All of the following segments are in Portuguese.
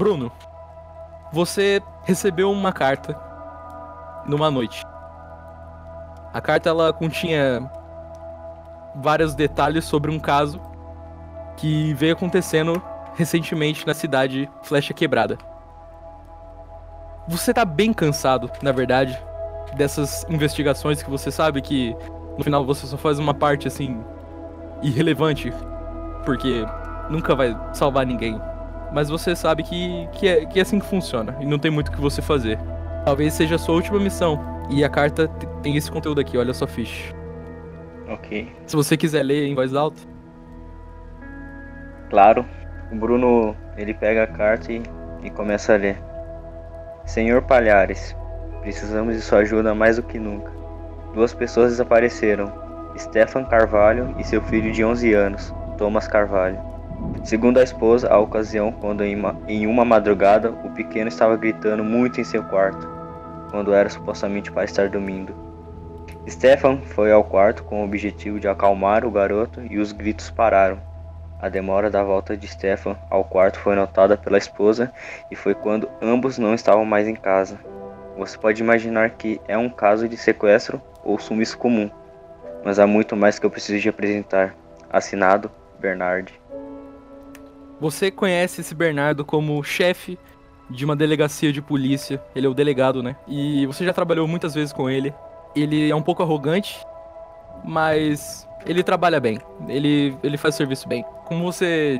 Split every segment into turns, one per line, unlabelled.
Bruno, você recebeu uma carta numa noite. A carta ela continha vários detalhes sobre um caso que veio acontecendo recentemente na cidade Flecha Quebrada. Você tá bem cansado, na verdade, dessas investigações que você sabe que no final você só faz uma parte assim irrelevante, porque nunca vai salvar ninguém. Mas você sabe que, que, é, que é assim que funciona e não tem muito o que você fazer. Talvez seja a sua última missão. E a carta tem esse conteúdo aqui, olha sua ficha.
Ok.
Se você quiser ler em voz alta.
Claro. O Bruno, ele pega a carta e, e começa a ler. Senhor Palhares, precisamos de sua ajuda mais do que nunca. Duas pessoas desapareceram. Stefan Carvalho e seu filho de 11 anos, Thomas Carvalho. Segundo a esposa, a ocasião quando em uma, em uma madrugada o pequeno estava gritando muito em seu quarto, quando era supostamente para estar dormindo. Stefan foi ao quarto com o objetivo de acalmar o garoto e os gritos pararam. A demora da volta de Stefan ao quarto foi notada pela esposa e foi quando ambos não estavam mais em casa. Você pode imaginar que é um caso de sequestro ou sumiço comum, mas há muito mais que eu preciso de apresentar. Assinado Bernard.
Você conhece esse Bernardo como chefe de uma delegacia de polícia. Ele é o delegado, né? E você já trabalhou muitas vezes com ele. Ele é um pouco arrogante, mas ele trabalha bem. Ele, ele faz o serviço bem. Como você,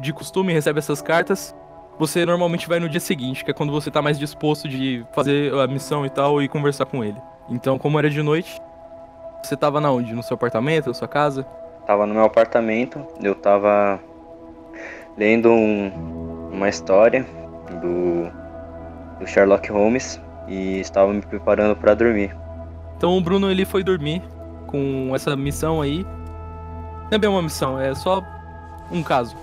de costume, recebe essas cartas, você normalmente vai no dia seguinte, que é quando você tá mais disposto de fazer a missão e tal e conversar com ele. Então, como era de noite, você tava na onde? No seu apartamento, na sua casa?
Tava no meu apartamento, eu tava lendo um, uma história do, do Sherlock Holmes e estava me preparando para dormir.
Então o Bruno ele foi dormir com essa missão aí. Não é bem uma missão, é só um caso.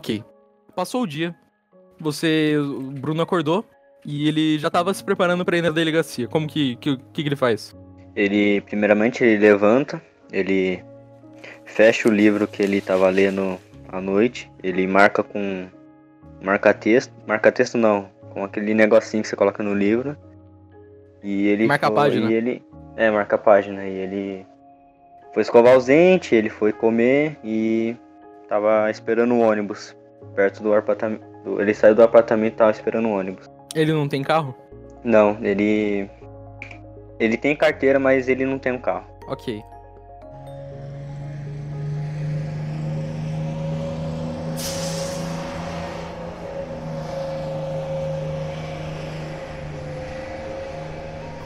Ok. Passou o dia. Você. O Bruno acordou e ele já tava se preparando para ir na delegacia. Como que, que, que, que ele faz?
Ele, primeiramente, ele levanta, ele fecha o livro que ele estava lendo à noite, ele marca com marca texto, marca texto não, com aquele negocinho que você coloca no livro. E ele
Marca a
foi-
página.
E ele é, marca a página e ele foi escovar os dentes, ele foi comer e tava esperando o ônibus perto do apartamento. Ele saiu do apartamento e tava esperando o ônibus.
Ele não tem carro?
Não, ele ele tem carteira, mas ele não tem um carro.
Ok.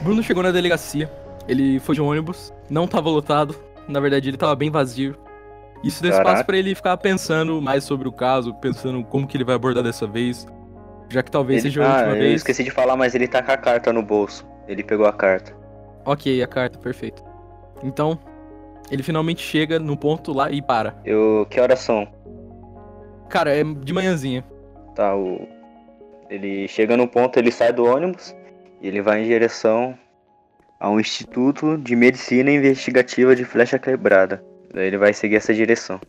Bruno chegou na delegacia. Ele foi de ônibus, não tava lotado. Na verdade, ele tava bem vazio. Isso deu espaço pra ele ficar pensando mais sobre o caso, pensando como que ele vai abordar dessa vez. Já que talvez
Ele-
seja a
ah,
última
eu
vez.
esqueci de falar, mas ele tá com a carta no bolso. Ele pegou a carta.
Ok, a carta, perfeito. Então, ele finalmente chega no ponto lá e para.
Eu, que horas são?
Cara, é de manhãzinha.
Tá, o ele chega no ponto, ele sai do ônibus e ele vai em direção ao Instituto de Medicina Investigativa de Flecha Quebrada. Daí ele vai seguir essa direção.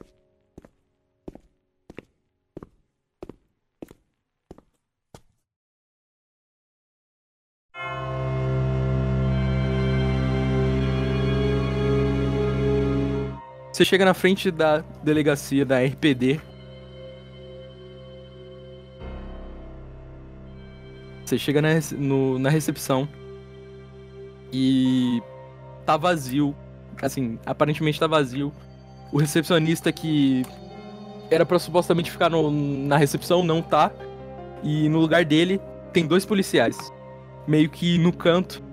Você chega na frente da delegacia da RPD. Você chega na, no- na recepção e tá vazio. Assim, aparentemente tá vazio. O recepcionista que era pra supostamente ficar no- na recepção não tá. E no lugar dele tem dois policiais. Meio que no canto.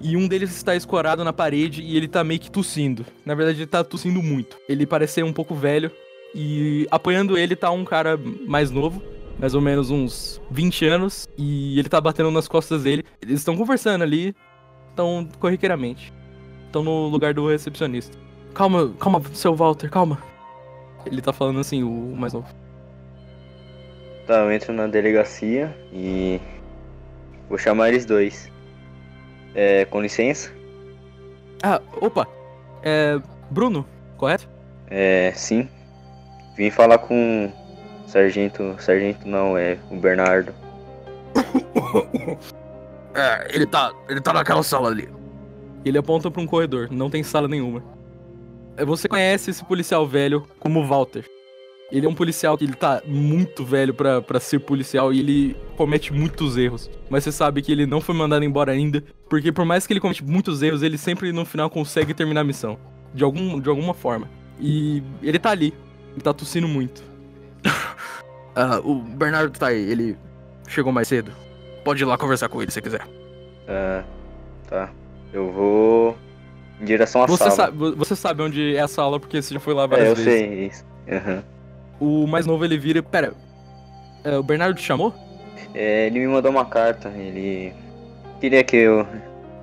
E um deles está escorado na parede e ele tá meio que tossindo. Na verdade, ele tá tossindo muito. Ele parece ser um pouco velho. E apoiando ele tá um cara mais novo. mais ou menos uns 20 anos, e ele tá batendo nas costas dele. Eles estão conversando ali, estão corriqueiramente. Estão no lugar do recepcionista. Calma, calma, seu Walter, calma. Ele tá falando assim, o mais novo.
Tá, eu entro na delegacia e vou chamar eles dois. É, com licença?
Ah, opa. É. Bruno, correto?
É, sim. Vim falar com o sargento. Sargento não, é o Bernardo.
é, ele tá. Ele tá naquela sala ali. Ele aponta pra um corredor, não tem sala nenhuma. É, você conhece esse policial velho como Walter. Ele é um policial que ele tá muito velho para ser policial e ele comete muitos erros. Mas você sabe que ele não foi mandado embora ainda, porque por mais que ele comete muitos erros, ele sempre no final consegue terminar a missão. De, algum, de alguma forma. E ele tá ali. Ele tá tossindo muito. uh, o Bernardo tá aí, ele chegou mais cedo. Pode ir lá conversar com ele se quiser.
Ah, tá. Eu vou em direção à
você
sala.
Sabe, você sabe onde é a sala porque você já foi lá várias
é, eu
vezes.
sei isso. Uhum.
O mais novo ele vira. Pera. É, o Bernardo te chamou?
É, ele me mandou uma carta. Ele queria que eu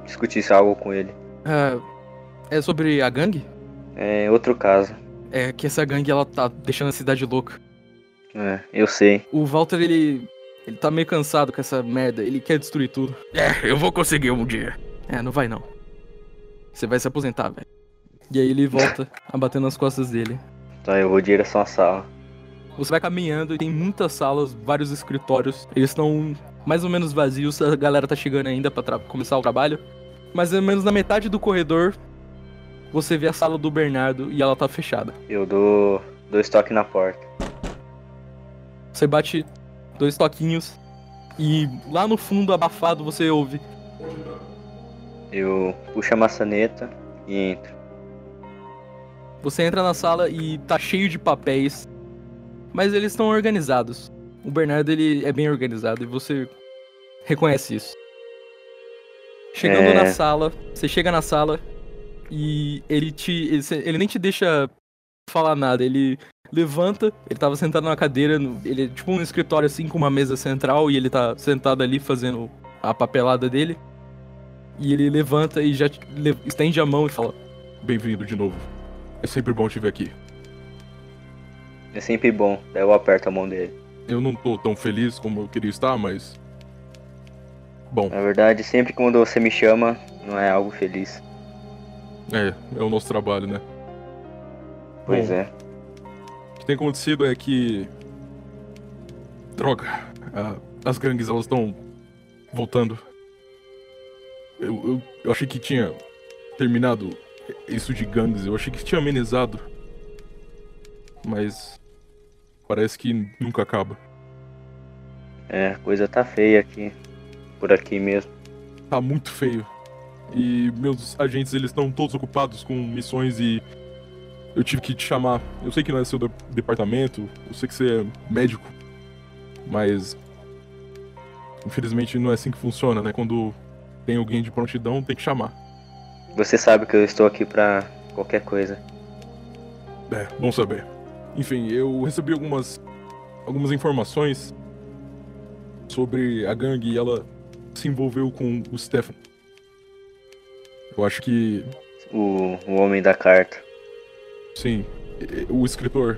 discutisse algo com ele.
É, é sobre a gangue?
É outro caso.
É que essa gangue ela tá deixando a cidade louca.
É, eu sei.
O Walter ele. Ele tá meio cansado com essa merda. Ele quer destruir tudo. É, eu vou conseguir um dia. É, não vai não. Você vai se aposentar, velho. E aí ele volta a bater nas costas dele.
Tá, eu vou direção à sala.
Você vai caminhando e tem muitas salas, vários escritórios. Eles estão mais ou menos vazios, a galera tá chegando ainda pra começar o trabalho. Mais ou menos na metade do corredor, você vê a sala do Bernardo e ela tá fechada.
Eu dou dois toques na porta.
Você bate dois toquinhos e lá no fundo, abafado, você ouve.
Eu puxo a maçaneta e entro.
Você entra na sala e tá cheio de papéis, mas eles estão organizados. O Bernardo ele é bem organizado e você reconhece isso. Chegando é... na sala, você chega na sala e ele te ele, nem te deixa falar nada, ele levanta, ele tava sentado numa cadeira, ele é tipo um escritório assim com uma mesa central e ele tá sentado ali fazendo a papelada dele. E ele levanta e já estende a mão e fala: Bem-vindo de novo. É sempre bom te ver aqui.
É sempre bom, daí eu aperto a mão dele.
Eu não tô tão feliz como eu queria estar, mas. Bom.
Na verdade, sempre quando você me chama, não é algo feliz.
É, é o nosso trabalho, né?
Pois Bom, é.
O que tem acontecido é que. Droga. as gangues elas estão voltando. Eu, eu, eu achei que tinha terminado isso de gangues, eu achei que tinha amenizado. Mas parece que nunca acaba.
É, a coisa tá feia aqui. Por aqui mesmo.
Tá muito feio. E meus agentes eles estão todos ocupados com missões e eu tive que te chamar. Eu sei que não é seu departamento, eu sei que você é médico, mas infelizmente não é assim que funciona, né? Quando tem alguém de prontidão, tem que chamar.
Você sabe que eu estou aqui para qualquer coisa.
É, bom saber. Enfim, eu recebi algumas algumas informações sobre a gangue e ela se envolveu com o Stefan. Eu acho que
o, o homem da carta.
Sim, o escritor.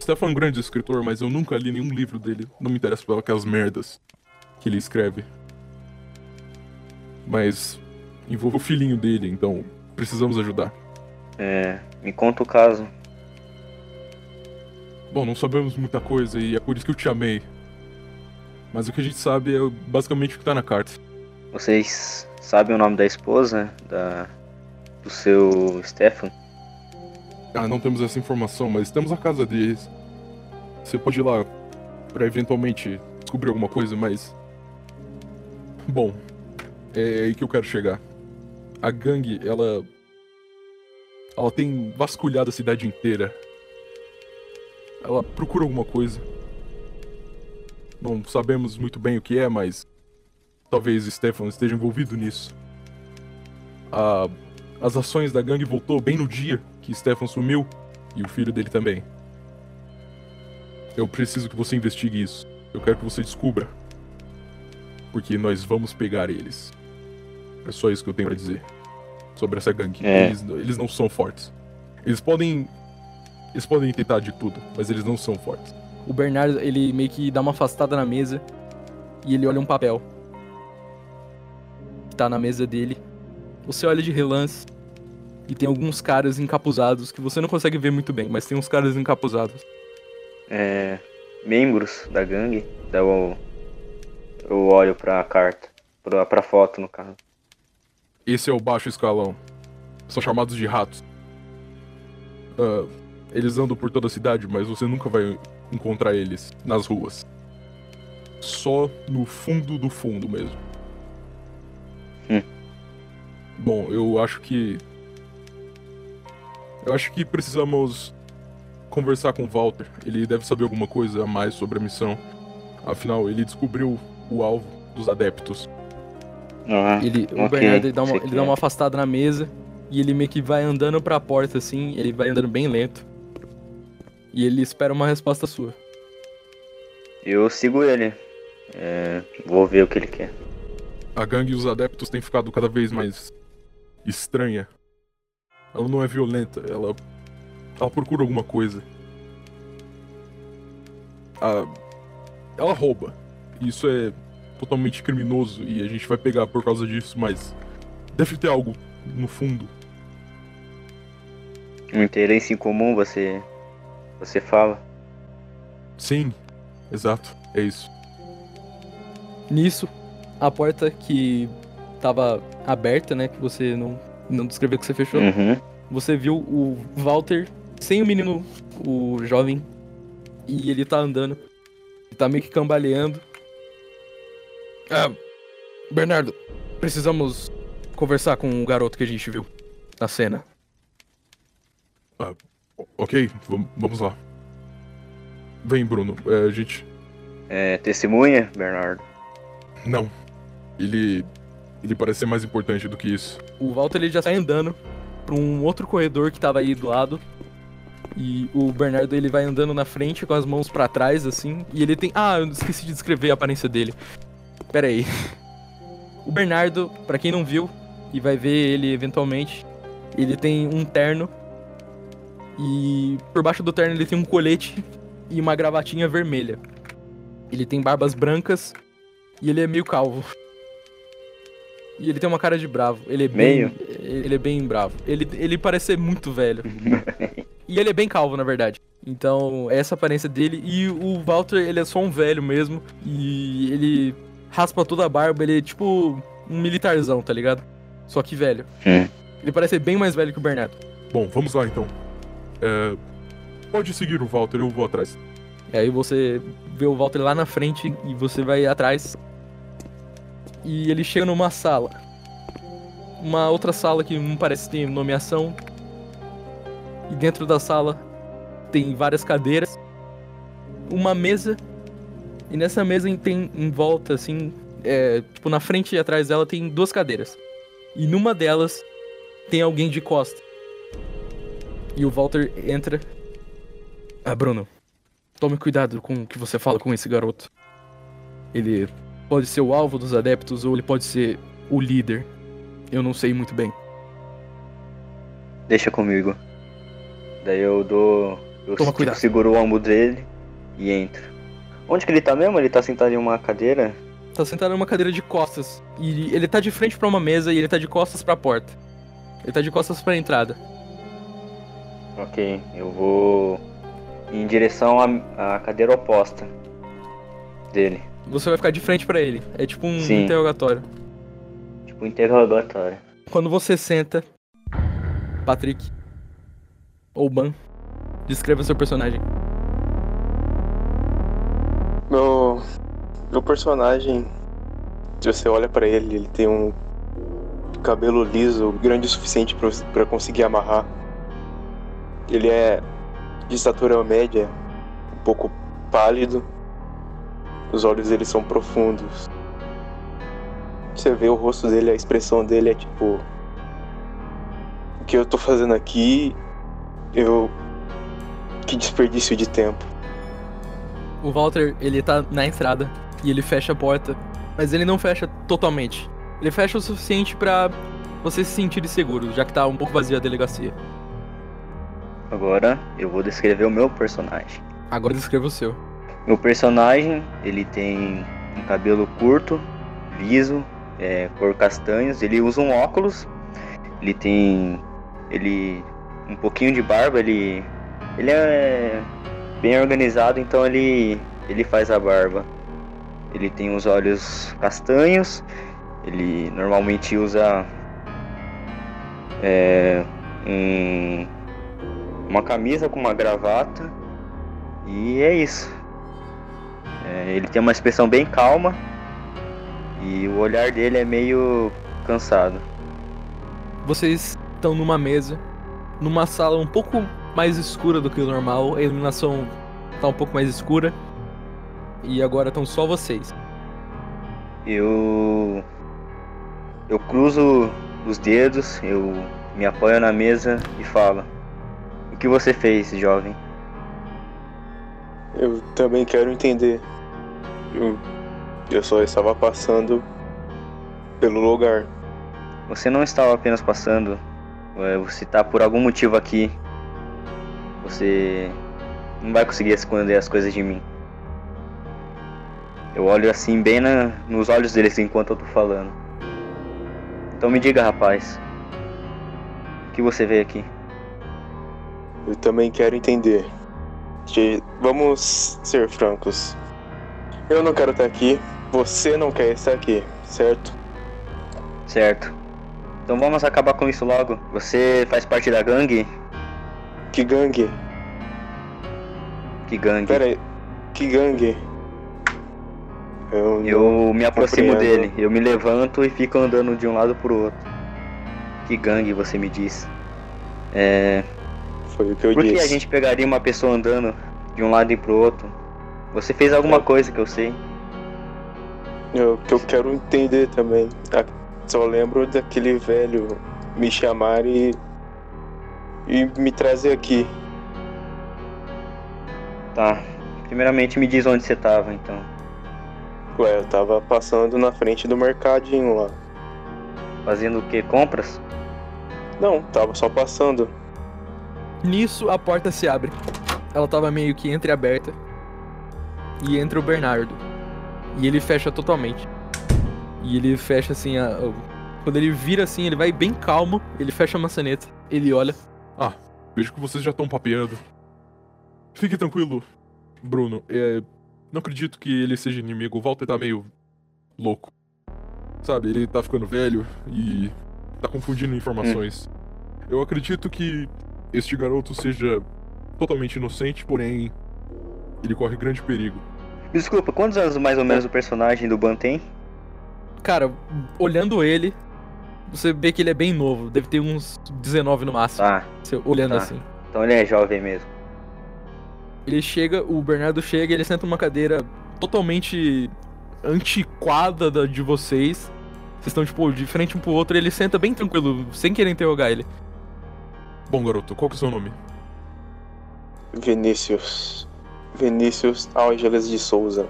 Stefan é um grande escritor, mas eu nunca li nenhum livro dele. Não me interessa por aquelas merdas que ele escreve. Mas envolve o filhinho dele, então precisamos ajudar.
É, me conta o caso.
Bom, não sabemos muita coisa e é por isso que eu te amei. Mas o que a gente sabe é basicamente o que tá na carta.
Vocês sabem o nome da esposa da do seu Stefan?
Ah, não temos essa informação, mas temos a casa deles. Você pode ir lá para eventualmente descobrir alguma coisa, mas bom, é aí que eu quero chegar a gangue, ela. Ela tem vasculhado a cidade inteira. Ela procura alguma coisa. Não sabemos muito bem o que é, mas. Talvez Stefan esteja envolvido nisso. A... As ações da gangue voltou bem no dia que Stefan sumiu e o filho dele também. Eu preciso que você investigue isso.
Eu quero que você descubra. Porque nós vamos pegar eles. É só isso que eu tenho pra dizer. Sobre essa gangue.
É.
Eles, eles não são fortes. Eles podem. Eles podem tentar de tudo, mas eles não são fortes.
O Bernardo, ele meio que dá uma afastada na mesa e ele olha um papel. Que tá na mesa dele. Você olha de relance e tem alguns caras encapuzados que você não consegue ver muito bem, mas tem uns caras encapuzados.
É, membros da gangue. Daí eu, eu olho pra carta. Pra, pra foto, no caso.
Esse é o baixo escalão. São chamados de ratos. Ah, eles andam por toda a cidade, mas você nunca vai encontrar eles nas ruas. Só no fundo do fundo mesmo.
Hum.
Bom, eu acho que. Eu acho que precisamos conversar com o Walter. Ele deve saber alguma coisa a mais sobre a missão. Afinal, ele descobriu o alvo dos adeptos.
Ah,
Ele, o
ok,
Bernardo ele dá, uma, ele dá
é.
uma afastada na mesa e ele meio que vai andando pra porta assim, ele vai andando bem lento. E ele espera uma resposta sua.
Eu sigo ele. É, vou ver o que ele quer.
A gangue e os adeptos têm ficado cada vez mais estranha. Ela não é violenta, ela. Ela procura alguma coisa. A- ela rouba. Isso é totalmente criminoso e a gente vai pegar por causa disso, mas. Deve ter algo no fundo.
Um interesse em comum, você. Você fala.
Sim, exato, é isso.
Nisso, a porta que tava aberta, né, que você não, não descreveu que você fechou,
Uhum.
você viu o Walter sem o menino, o jovem, e ele tá andando. Ele tá meio que cambaleando. Ah, Bernardo, precisamos conversar com o garoto que a gente viu na cena.
O- Ok, vam- vamos lá. Vem, Bruno. É, a gente.
É, testemunha, Bernardo?
Não. Ele. Ele parece ser mais importante do que isso.
O Walter ele já sai andando pra um outro corredor que tava aí do lado. E o Bernardo ele vai andando na frente com as mãos pra trás assim, e ele tem, ah, eu esqueci de descrever a aparência dele. Pera aí. O Bernardo, pra quem não viu e vai ver ele eventualmente, ele tem um terno e por baixo do terno ele tem um colete e uma gravatinha vermelha. Ele tem barbas brancas e ele é meio calvo. E ele tem uma cara de bravo. Ele é bem,
Meio?
ele é bem bravo. Ele, ele parece ser muito velho. e ele é bem calvo, na verdade. Então, essa aparência dele. E o Walter, ele é só um velho mesmo. E ele raspa toda a barba. Ele é tipo um militarzão, tá ligado? Só que velho.
Hum.
Ele parece ser bem mais velho que o Bernardo.
Bom, vamos lá então. É, Pode seguir o Walter, eu vou atrás.
E aí você vê o Walter lá na frente e você vai atrás. E ele chega numa sala. Uma outra sala que não parece ter nomeação. E dentro da sala tem várias cadeiras. Uma mesa. E nessa mesa tem em volta, assim, é, tipo, na frente e atrás dela tem duas cadeiras. E numa delas tem alguém de costa. E o Walter entra. Ah, Bruno, Tome cuidado com o que você fala com esse garoto. Ele pode ser o alvo dos adeptos ou ele pode ser o líder. Eu não sei muito bem.
Deixa comigo. Daí eu dou. Eu
Toma
tipo,
cuidado.
seguro o ombro dele e entro. Onde que ele tá mesmo? Ele tá sentado em uma cadeira?
Tá sentado numa cadeira de costas. E ele tá de frente pra uma mesa e ele tá de costas pra porta. Ele tá de costas pra entrada.
Ok, eu vou em direção à, à cadeira oposta dele.
Você vai ficar de frente pra ele. É tipo um
Sim.
interrogatório.
Tipo, interrogatório.
Quando você senta, Patrick ou Ban, descreva seu personagem.
Meu, meu personagem, se você olha pra ele, ele tem um cabelo liso grande o suficiente pra conseguir amarrar. Ele é de estatura média, um pouco pálido. Os olhos dele são profundos. Você vê o rosto dele, a expressão dele é tipo. O que eu tô fazendo aqui? Eu. Que desperdício de tempo.
O Walter, ele tá na entrada e ele fecha a porta, mas ele não fecha totalmente. Ele fecha o suficiente pra você se sentir seguro, já que tá um pouco vazia a delegacia.
Agora eu vou descrever o meu personagem.
Agora descreva o seu.
Meu personagem, ele tem um cabelo curto, liso, é, cor castanhos. Ele usa um óculos. Ele tem, ele um pouquinho de barba. Ele, ele é bem organizado, então ele, ele faz a barba. Ele tem os olhos castanhos. Ele normalmente usa é, um, uma camisa com uma gravata. E é isso. É, ele tem uma expressão bem calma e o olhar dele é meio cansado.
Vocês estão numa mesa, numa sala um pouco mais escura do que o normal, a iluminação tá um pouco mais escura. E agora estão só vocês.
Eu eu cruzo os dedos, eu me apoio na mesa e falo: "O que você fez, jovem?"
Eu também quero entender. Eu, eu só estava passando pelo lugar.
Você não estava apenas passando, é, você está por algum motivo aqui. Você não vai conseguir esconder as coisas de mim. Eu olho assim bem na, nos olhos deles enquanto eu tô falando. Então me diga, rapaz. O que você veio aqui?
Eu também quero entender. Vamos ser francos. Eu não quero estar aqui, você não quer estar aqui, certo?
Certo. Então vamos acabar com isso logo. Você faz parte da gangue?
Que gangue?
Que gangue?
Pera aí. Que gangue? Eu,
Eu me aproximo
compreendo.
dele. Eu me levanto e fico andando de um lado pro outro. Que gangue você me diz? É.
Foi o que eu
Por que
disse.
a gente pegaria uma pessoa andando de um lado e pro outro? Você fez alguma
É.
coisa que eu sei.
Eu, que eu quero entender também. Ah, Só lembro daquele velho me chamar e. e me trazer aqui.
Tá. Primeiramente me diz onde você tava, então.
Ué, eu tava passando na frente do mercadinho lá.
Fazendo o que? Compras?
Não, tava só passando.
Nisso a porta se abre. Ela tava meio que entreaberta. E entra o Bernardo. E ele fecha totalmente. E ele fecha assim a. Quando ele vira assim, ele vai bem calmo. Ele fecha a maçaneta. Ele olha.
Ah, vejo que vocês já estão papeando. Fique tranquilo, Bruno. É, não acredito que ele seja inimigo. O Walter tá meio louco. Sabe, ele tá ficando velho e tá confundindo informações. Eu acredito que este garoto seja totalmente inocente, porém ele corre grande perigo.
Desculpa, quantos anos mais ou menos o personagem do Ban tem?
Cara, olhando ele, você vê que ele é bem novo. Deve ter uns 19 no máximo.
Tá,
você olhando
tá.
assim.
então ele é jovem mesmo.
Ele chega, o Bernardo chega, ele senta numa cadeira totalmente antiquada da, de vocês. Vocês estão, tipo, de frente um pro outro, e ele senta bem tranquilo, sem querer interrogar ele.
Bom, garoto, qual que é o seu nome?
Vinícius. Vinícius Ángeles de Souza.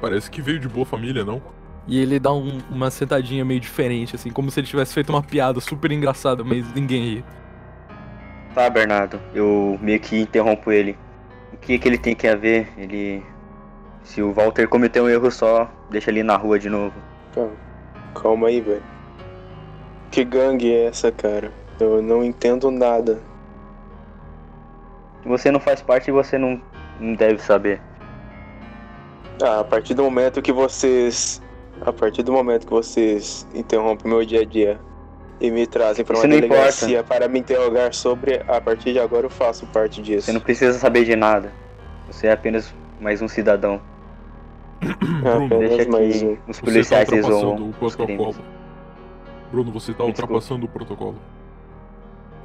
Parece que veio de boa família, não?
E ele dá um- uma sentadinha meio diferente, assim, como se ele tivesse feito uma piada super engraçada, mas ninguém ri.
Tá, Bernardo, eu meio que interrompo ele. O que que ele tem que haver? Ele. Se o Walter cometeu um erro só, deixa ele na rua de novo.
Calma, calma aí, velho. Que gangue é essa, cara? Eu não entendo nada.
Você não faz parte e você não, não deve saber.
Ah, a partir do momento que vocês. A partir do momento que vocês interrompem meu dia a dia e me trazem para uma delegacia para me interrogar sobre, a partir de agora eu faço parte disso.
Você não precisa saber de nada. Você é apenas mais um cidadão.
Ah,
Bruno,
Deixa que os
Você tá
policiais
ultrapassando
resolvam
o protocolo. Bruno, você tá
Me desculpa.
ultrapassando o protocolo.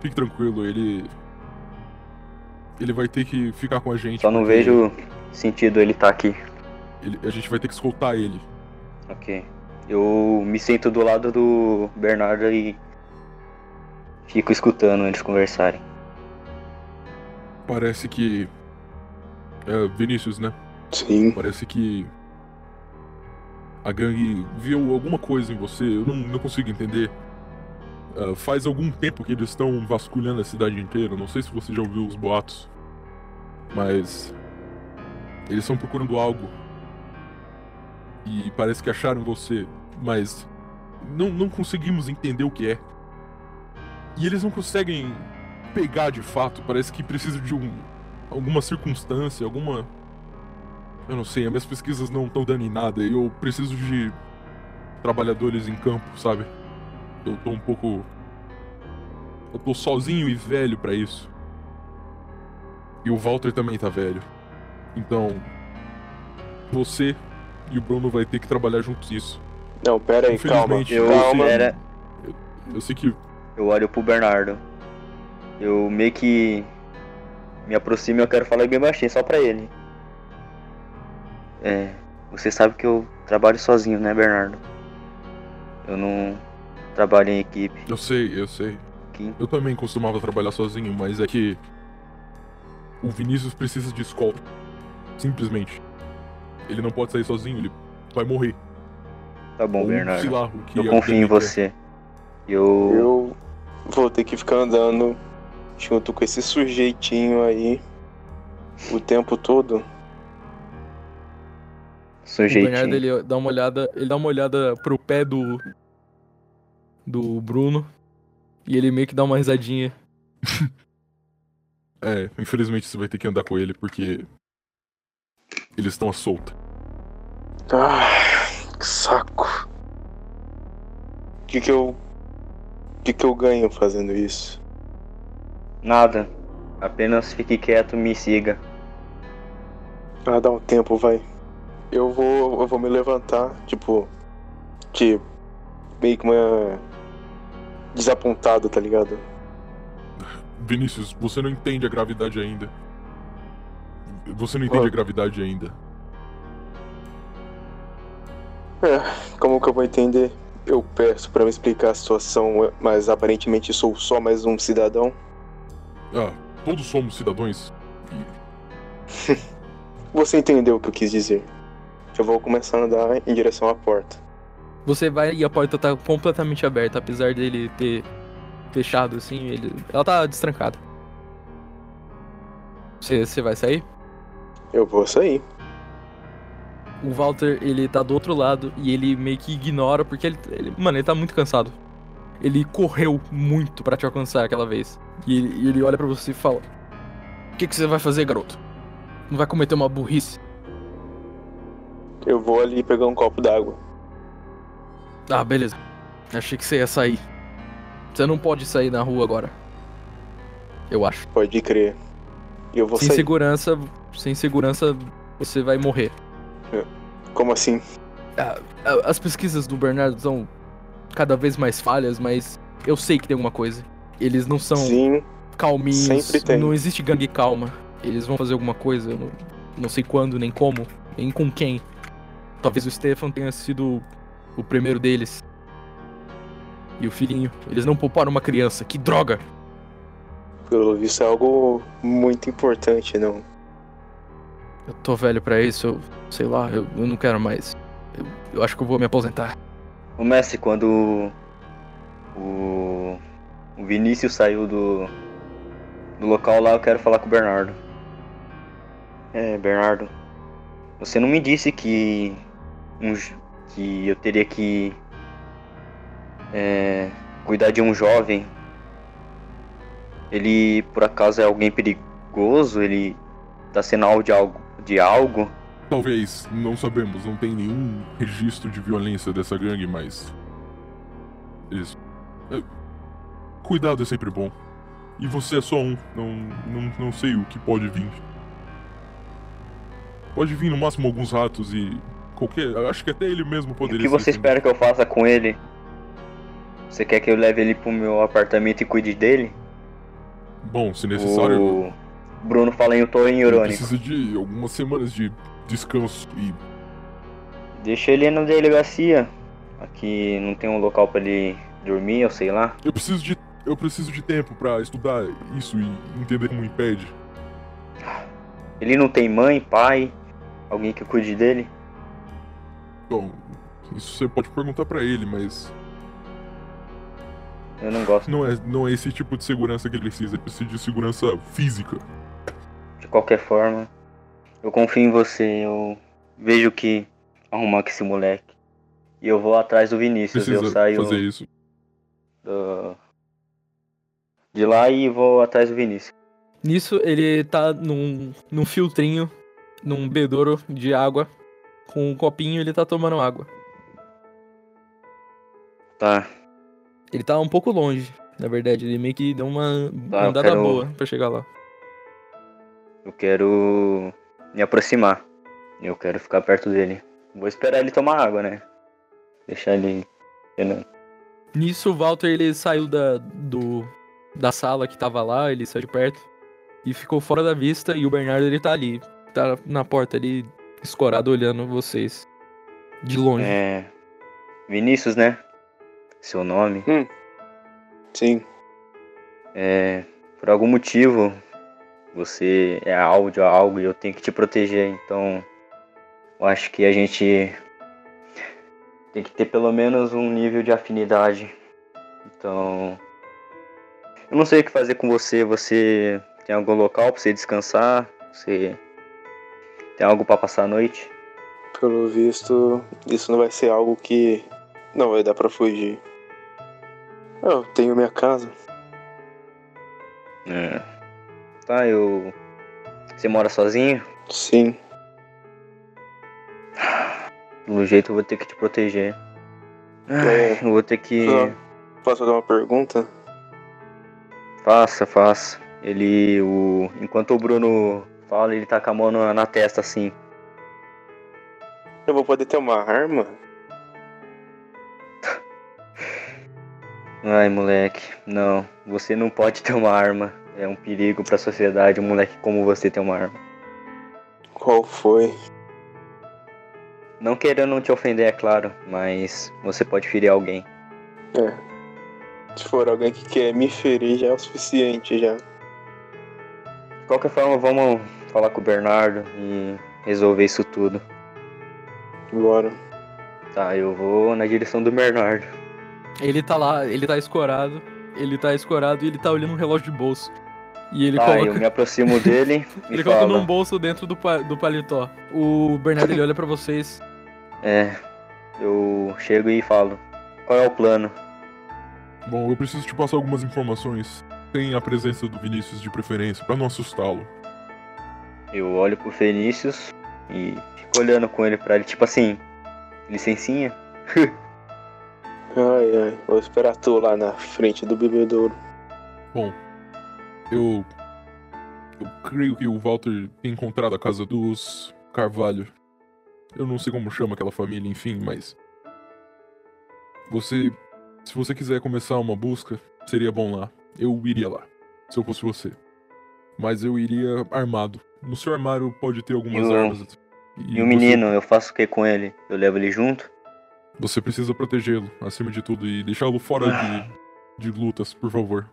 Fique tranquilo, ele. Ele vai ter que ficar com a gente.
Só não
porque
vejo sentido ele estar aqui.
ele- a gente vai ter que escoltar ele.
Ok. Eu me sento do lado do Bernardo e fico escutando eles conversarem.
Parece que. É Vinícius, né?
Sim.
Parece que a gangue viu alguma coisa em você, eu não, não consigo entender. Ah, faz algum tempo que eles estão vasculhando a cidade inteira, não sei se você já ouviu os boatos, mas eles estão procurando algo. E parece que acharam você, mas não, não conseguimos entender o que é. E eles não conseguem pegar de fato, parece que precisa de um, alguma circunstância, alguma eu não sei, as minhas pesquisas não estão dando em nada e eu preciso de trabalhadores em campo, sabe? Eu tô um pouco. Eu tô sozinho e velho pra isso. E o Walter também tá velho. Então. Você e o Bruno vai ter que trabalhar juntos nisso.
Não, pera aí, calma.
Infelizmente,
Eu,
Calma.
era,
Eu sei que.
Eu olho pro Bernardo. Eu meio que me aproximo e eu quero falar bem baixinho, só pra ele. É, você sabe que eu trabalho sozinho, né, Bernardo? Eu não trabalho em equipe.
Eu sei, eu sei.
Aqui.
Eu também costumava trabalhar sozinho, mas é que. O Vinícius precisa de escolta. Simplesmente. Ele não pode sair sozinho, ele vai morrer.
Tá bom,
Ou,
Bernardo.
lá,
Eu
a
confio em você. Eu,
Eu vou ter que ficar andando junto com esse sujeitinho aí o tempo todo.
O Bernardo
sujeitinho.
ele dá uma olhada, ele dá uma olhada pro pé do do Bruno e ele meio que dá uma risadinha.
É, infelizmente você vai ter que andar com ele porque. Eles estão à solta.
Ah, que saco. O que que eu. O que que eu ganho fazendo isso?
Nada. Apenas fique quieto e me siga.
Ah, dá um tempo, vai. Eu vou. Eu vou me levantar, tipo. De. Meio que uma. Desapontado, tá ligado?
Vinícius, você não entende a gravidade ainda. Você não entende
Ah.
a gravidade ainda.
É, como que eu vou entender? Eu peço pra me explicar a situação, mas aparentemente sou só mais um cidadão.
Ah, todos somos cidadãos.
Você entendeu o que eu quis dizer? Eu vou começar a andar em direção à porta.
Você vai e a porta tá completamente aberta, apesar dele ter fechado assim, ele ela tá destrancada. Você, você vai sair?
Eu vou sair.
O Walter, ele tá do outro lado e ele meio que ignora porque ele, ele- mano, ele tá muito cansado. Ele correu muito pra te alcançar aquela vez. E ele, ele olha pra você e fala: O que, que você vai fazer, garoto? Não vai cometer uma burrice?
Eu vou ali pegar um copo d'água.
Ah, beleza. Achei que você ia sair. Você não pode sair na rua agora. Eu acho.
Pode crer. Eu vou
sem
sair.
segurança, sem segurança, você vai morrer.
Como assim?
As pesquisas do Bernardo são cada vez mais falhas, mas eu sei que tem alguma coisa. Eles não são
Sim,
calminhos, não existe gangue calma. Eles vão fazer alguma coisa, eu não, não sei quando, nem como, nem com quem. Talvez o Stefan tenha sido o primeiro deles. E o filhinho. Eles não pouparam uma criança, que droga!
pelo visto é algo muito importante, não.
Eu tô velho pra isso, eu sei lá, eu, eu não quero mais. Eu, eu acho que eu vou me aposentar.
O Messi, quando o, o Vinícius saiu do, do local lá, eu quero falar com o Bernardo. É, Bernardo, você não me disse que, um, que eu teria que é, cuidar de um jovem. Ele, por acaso, é alguém perigoso? Ele tá alvo de algo? De algo?
Talvez, não sabemos, não tem nenhum registro de violência dessa gangue, mas. Eles. é, Cuidado é sempre bom. E você é só um, não, não, não sei o que pode vir. Pode vir no máximo alguns ratos e. qualquer. Acho que até ele mesmo
E o
poderia
que você espera que eu faça com ele? Você quer que eu leve ele pro meu apartamento e cuide dele?
Bom, se necessário.
O Bruno fala em tom
Ele
irônico.
precisa de algumas semanas de descanso e.
Deixa ele na delegacia. Aqui não tem um local pra ele dormir, eu sei lá.
Eu preciso de. Eu preciso de tempo pra estudar isso e entender como impede.
Ele não tem mãe, pai. Alguém que cuide dele?
Bom, isso você pode perguntar pra ele, mas
Eu não gosto.
não é, não é esse tipo de segurança que ele precisa. Ele precisa de segurança física.
De qualquer forma, eu confio em você. Eu vejo que arrumar com esse moleque. E eu vou atrás do Vinícius.
Precisa
eu saio
fazer isso.
do- de lá e vou atrás do Vinícius.
Nisso, ele tá num, num filtrinho, num bedouro de água. Com um copinho, ele tá tomando água.
Tá.
Ele tá um pouco longe, na verdade. Ele meio que deu uma
Tá,
andada
quero-
boa pra chegar lá.
Eu quero me aproximar. Eu quero ficar perto dele. Vou esperar ele tomar água, né? Deixar ele.
Nisso, o Walter ele saiu da, do, da sala que tava lá, ele saiu de perto e ficou fora da vista. E o Bernardo ele tá ali, tá na porta ali, escorado olhando vocês de longe.
É. Vinícius, né? Seu nome.
Sim.
É. Por algum motivo, você é alvo de algo e eu tenho que te proteger. Então, eu acho que a gente tem que ter pelo menos um nível de afinidade. Então, eu não sei o que fazer com você. Você tem algum local pra você descansar? Você tem algo pra passar a noite?
Pelo visto, isso não vai ser algo que não vai dar pra fugir. Eu tenho minha casa.
É. Tá, eu. Você mora sozinho?
Sim.
Do jeito eu vou ter que te proteger.
É.
Eu vou ter que.
Posso fazer uma pergunta?
Faça, faça. Ele. O... Enquanto o Bruno fala, ele tá com a mão na, na testa assim.
Eu vou poder ter uma arma?
Ai, moleque. Não, você não pode ter uma arma. É um perigo pra sociedade um moleque como você ter uma arma.
Qual foi?
Não querendo te ofender, é claro, mas você pode ferir alguém.
É. Se for alguém que quer me ferir, já é o suficiente já.
De qualquer forma, vamos falar com o Bernardo e resolver isso tudo.
Bora.
Tá, eu vou na direção do Bernardo.
Ele tá lá, ele tá escorado, ele tá escorado e ele tá olhando um relógio de bolso. E ele
tá,
coloca,
eu me aproximo dele e
ele coloca
falo,
num bolso dentro do, pa- do paletó. O Bernardo ele olha pra vocês.
É, eu chego e falo, qual é o plano?
Bom, eu preciso te passar algumas informações. Tem a presença do Vinícius de preferência, pra não assustá-lo.
Eu olho pro Vinícius e fico olhando com ele pra ele, tipo assim, licencinha?
Ai, ai. Vou esperar tu lá na frente do bebedouro.
Bom, eu. Eu creio que o Walter tem encontrado a casa dos Carvalho. Eu não sei como chama aquela família, enfim, mas. Você. Se você quiser começar uma busca, seria bom lá. Eu iria lá, se eu fosse você. Mas eu iria armado. No seu armário pode ter algumas
E o-
armas.
E o menino, eu faço o que com ele? Eu levo ele junto?
Você precisa protegê-lo, acima de tudo, e deixá-lo fora de, de lutas, por favor.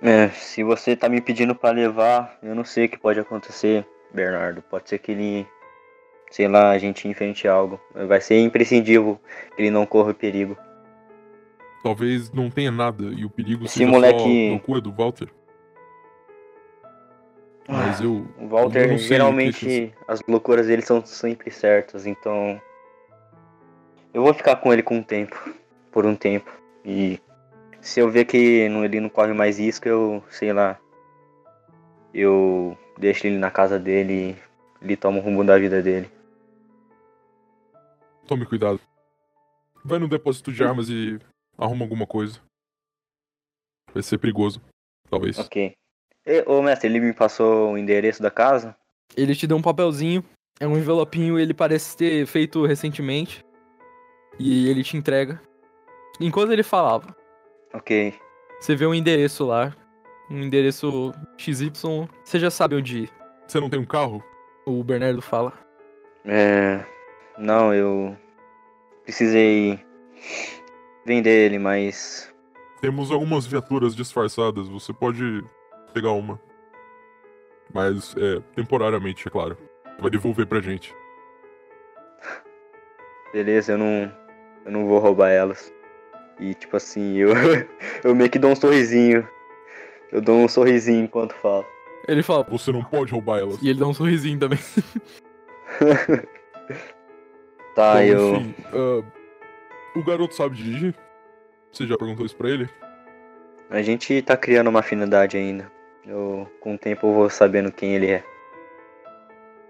É, se você tá me pedindo pra levar, eu não sei o que pode acontecer, Bernardo. Pode ser que ele, sei lá, a gente enfrente algo. Vai ser imprescindível que ele não corra perigo.
Talvez não tenha nada e o perigo
Esse
seja
moleque-
só loucura do Walter. Mas eu.
O Walter,
eu
geralmente, as loucuras dele são sempre certas, então. Eu vou ficar com ele com um tempo. Por um tempo. E se eu ver que não- ele não corre mais risco, eu, sei lá. Eu deixo ele na casa dele e ele toma o rumo da vida dele.
Tome cuidado. Vai no depósito de armas e arruma alguma coisa. Vai ser perigoso. Talvez.
Ok. E, ô mestre, ele me passou o endereço da casa?
Ele te deu um papelzinho, é um envelopinho, ele parece ter feito recentemente. E ele te entrega. Enquanto ele falava,
Ok.
você vê um endereço lá. Um endereço XY, você já sabe onde ir.
Você não tem um carro?
O Bernardo fala.
É. Não, eu. Precisei vender ele, mas.
Temos algumas viaturas disfarçadas. Você pode pegar uma. Mas, é, temporariamente, é claro. Vai devolver pra gente.
Beleza, eu não. Eu não vou roubar elas. E tipo assim, eu. eu meio que dou um sorrisinho. Eu dou um sorrisinho enquanto falo.
Ele fala,
Você não pode roubar elas.
e ele dá um sorrisinho também.
Tá,
Bom,
eu.
enfim, ah, o garoto sabe dirigir? Você já perguntou isso pra ele?
A gente tá criando uma afinidade ainda. Eu, com o tempo eu vou sabendo quem ele é.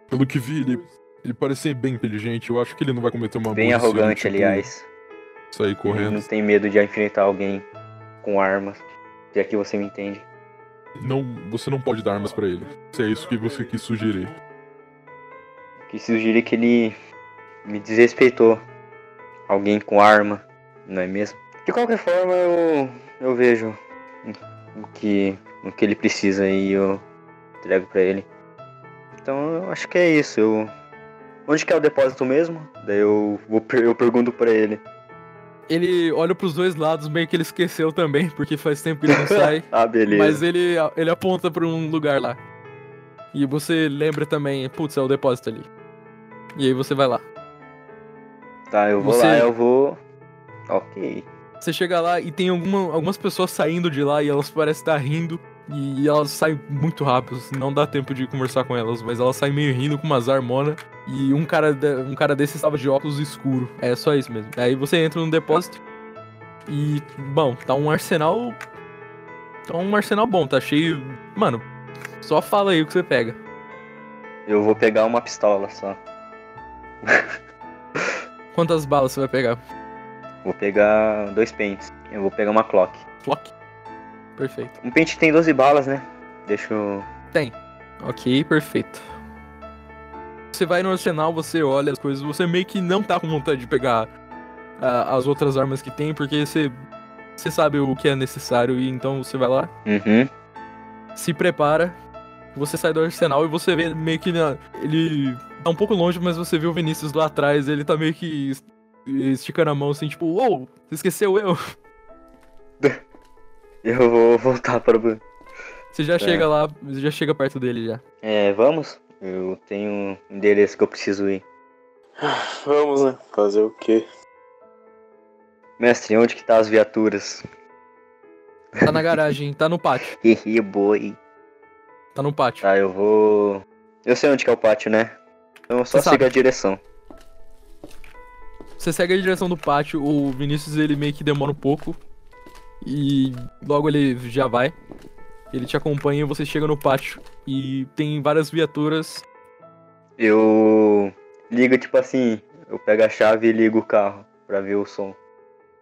Pelo que vi, ele, ele parece ser bem inteligente. Eu acho que ele não vai cometer uma
Bem arrogante,
tipo,
aliás.
Sair correndo.
não tem medo de enfrentar alguém com armas. Se aqui você me entende.
Não, você não pode dar armas pra ele. Se é isso que você quis sugerir.
Que sugerir que ele me desrespeitou. Alguém com arma, não é mesmo? De qualquer forma, eu, eu vejo o que, o que ele precisa e eu entrego pra ele. Então eu acho que é isso. Eu, onde que é o depósito mesmo? Daí eu, vou, eu pergunto pra ele.
Ele olha pros dois lados, meio que ele esqueceu também, porque faz tempo que ele não sai.
Ah, beleza.
Mas ele, ele aponta pra um lugar lá. E você lembra também, putz, é o depósito ali. E aí você vai lá.
Tá, eu vou
Você-
lá, eu vou. Ok.
Você chega lá e tem alguma- algumas pessoas saindo de lá e elas parecem estar rindo. E elas saem muito rápido, não dá tempo de conversar com elas, mas elas saem meio rindo com umas harmonas. E um cara, de- um cara desse estava de óculos escuro. É só isso mesmo. Aí você entra no depósito. E, bom, tá um arsenal. Tá um arsenal bom, tá cheio. Mano, só fala aí o que você pega.
Eu vou pegar uma pistola só.
Quantas balas você vai pegar?
Vou pegar dois pentes. Eu vou pegar uma clock.
Flock? Perfeito.
Um pente tem 12 balas, né? Deixa eu.
Ok, perfeito. Você vai no arsenal, você olha as coisas, você meio que não tá com vontade de pegar ah, as outras armas que tem, porque você, você sabe o que é necessário e então você vai lá,
Uhum.
se prepara, você sai do arsenal e você vê meio que na- ele tá um pouco longe, mas você vê o Vinícius lá atrás, ele tá meio que es- esticando a mão assim, tipo, uou, você esqueceu eu.
Eu vou voltar para o.
Você já chega lá, você já chega perto dele já.
É, vamos? Eu tenho um endereço que eu preciso ir.
Vamos, né? Fazer o quê?
Mestre, onde que tá as viaturas?
Tá na garagem, tá no pátio,
Hehe, boy.
tá no pátio.
Tá, eu vou. Eu sei onde que é o pátio, né? Então eu só sigo a direção.
Você segue a direção do pátio, o Vinícius ele meio que demora um pouco. E logo ele já vai. Ele te acompanha e você chega no pátio. E tem várias viaturas.
Eu ligo tipo assim, eu pego a chave e ligo o carro pra ver o som.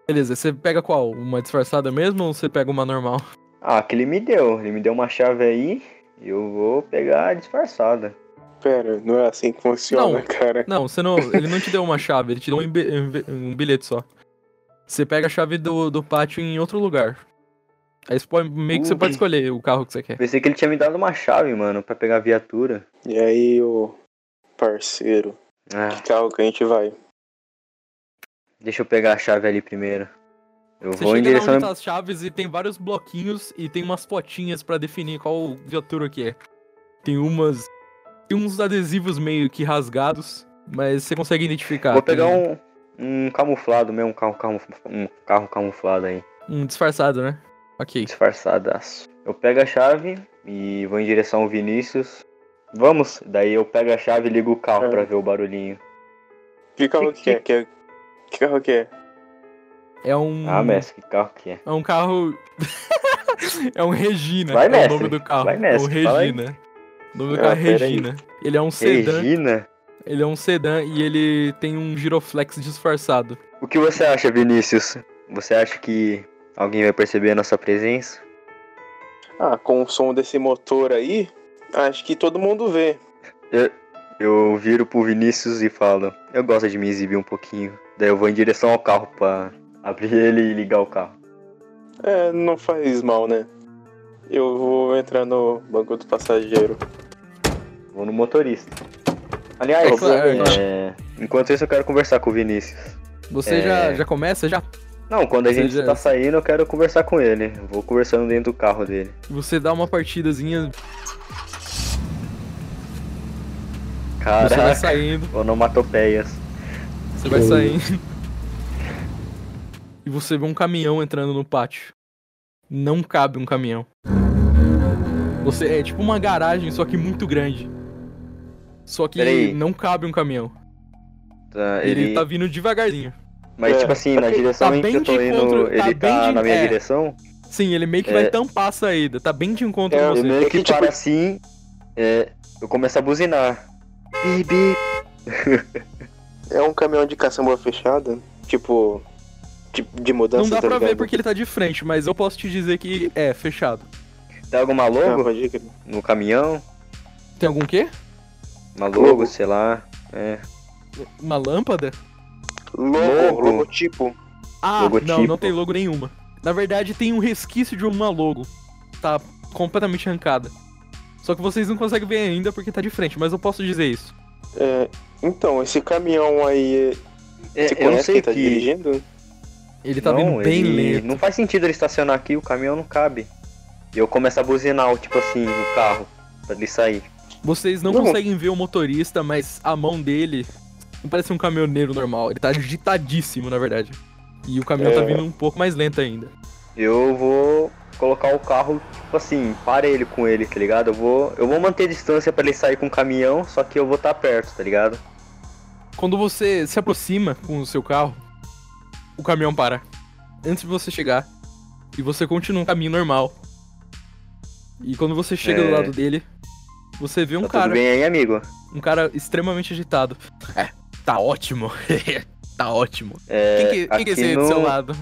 Beleza, você pega qual? Uma disfarçada mesmo ou você pega uma normal?
Ah, que ele me deu. Ele me deu uma chave aí. Eu vou pegar a disfarçada.
Pera, não é assim que funciona,
Não.
cara.
Não, você não. Ele não te deu uma chave, ele te deu um, um bilhete só. Você pega a chave do, do pátio em outro lugar. Aí você pode, meio que você pode escolher o carro que você quer.
Pensei que ele tinha me dado uma chave, mano, pra pegar a viatura.
E aí, o parceiro,
Ah,
que carro que a gente vai?
deixa eu pegar a chave ali primeiro. Eu
Você
vou em
chega lá
direção.
onde tá as chaves e tem vários bloquinhos e tem umas potinhas pra definir qual viatura que é. Tem umas. Tem uns adesivos meio que rasgados, mas você consegue identificar.
Vou pegar
Tem
um, um camuflado mesmo, um carro, camuf- um carro camuflado aí.
um disfarçado, né? Ok.
Disfarçadaço. Eu pego a chave e vou em direção ao Vinícius. Vamos? Daí eu pego a chave e ligo o carro
É.
pra ver o barulhinho.
Que carro que é? Que, é- que carro que é?
É um.
Ah, mestre, que carro que é?
É um carro. é um Regina.
Vai,
é o nome do carro.
Vai, mestre,
o
fala aí.
Regina. O nome do
Ah,
carro é
pera aí.
Regina. Ele é um sedã.
Regina?
Ele é um sedã e ele tem um giroflex disfarçado.
O que você acha, Vinícius? Você acha que alguém vai perceber a nossa presença?
Ah, com o som desse motor aí, acho que todo mundo vê.
Eu viro pro Vinícius e falo, eu gosto de me exibir um pouquinho. Daí eu vou em direção ao carro pra abrir ele e ligar o carro.
É, não faz mal, né? Eu vou entrar no banco do passageiro.
Vou no motorista. Aliás,
É claro.
é, enquanto isso eu quero conversar com o Vinícius.
Você
É.
já, já começa? Já?
Não, quando a
Você
gente
já-
tá saindo eu quero conversar com ele. Vou conversando dentro do carro dele.
Você dá uma partidazinha. Você vai saindo,
onomatopeias.
você vai saindo. E você vê um caminhão entrando no pátio. Não cabe um caminhão. Você é tipo uma garagem, só que muito grande. Só que
Peraí.
não cabe um caminhão.
Tá,
Ele,
ele,
tá vindo devagarinho.
Mas
É,
tipo assim, na
tá
direção
bem
em que eu tô
de
indo,
encontro- tá
ele tá
de-
na minha
é.
direção.
Sim, ele meio que
É.
vai tampar a saída. Tá bem de encontro
É,
com
Eu
você.
meio que
que, tipo-
para assim, é, eu começo a buzinar. Bibi.
É um caminhão de caçamba fechada? Tipo. Tipo, de mudança,
Não dá
tá
pra ver porque ele tá de frente, mas eu posso te dizer que é fechado.
Tem alguma
Ah,
logo
crer.
no caminhão?
Tem algum quê?
Uma logo,
Logo.
sei lá. É.
Uma lâmpada?
Logo,
Logo.
logotipo.
Ah,
Logotipo.
não, não tem logo nenhuma. Na verdade, tem um resquício de uma logo. Tá completamente arrancada. Só que vocês não conseguem ver ainda porque tá de frente, mas eu posso dizer isso.
É, então, esse caminhão aí.
É,
Você
eu não
conhece
sei
quem tá
que.
dirigindo?
Ele tá
não,
vindo bem
ele-
lento.
Não faz sentido ele estacionar aqui, o caminhão não cabe. E eu começo a buzinar, tipo assim, no carro, pra ele sair.
Vocês não,
Não.
conseguem ver o motorista, mas a mão dele não parece um caminhoneiro normal. Ele tá agitadíssimo, na verdade. E o caminhão tá
É.
vindo um pouco mais lento ainda.
Eu vou colocar o carro, tipo assim, parelho com ele, tá ligado? Eu vou, eu vou manter distância pra ele sair com o caminhão, só que eu vou estar perto, tá ligado?
Quando você se aproxima com o seu carro, o caminhão para. Antes de você chegar. E você continua um caminho normal. E quando você chega do
É.
lado dele, você vê um
tá
cara.
tudo bem aí, amigo?
Um cara extremamente agitado. É, tá ótimo. tá ótimo.
É,
Quem que, quem que é esse do seu lado?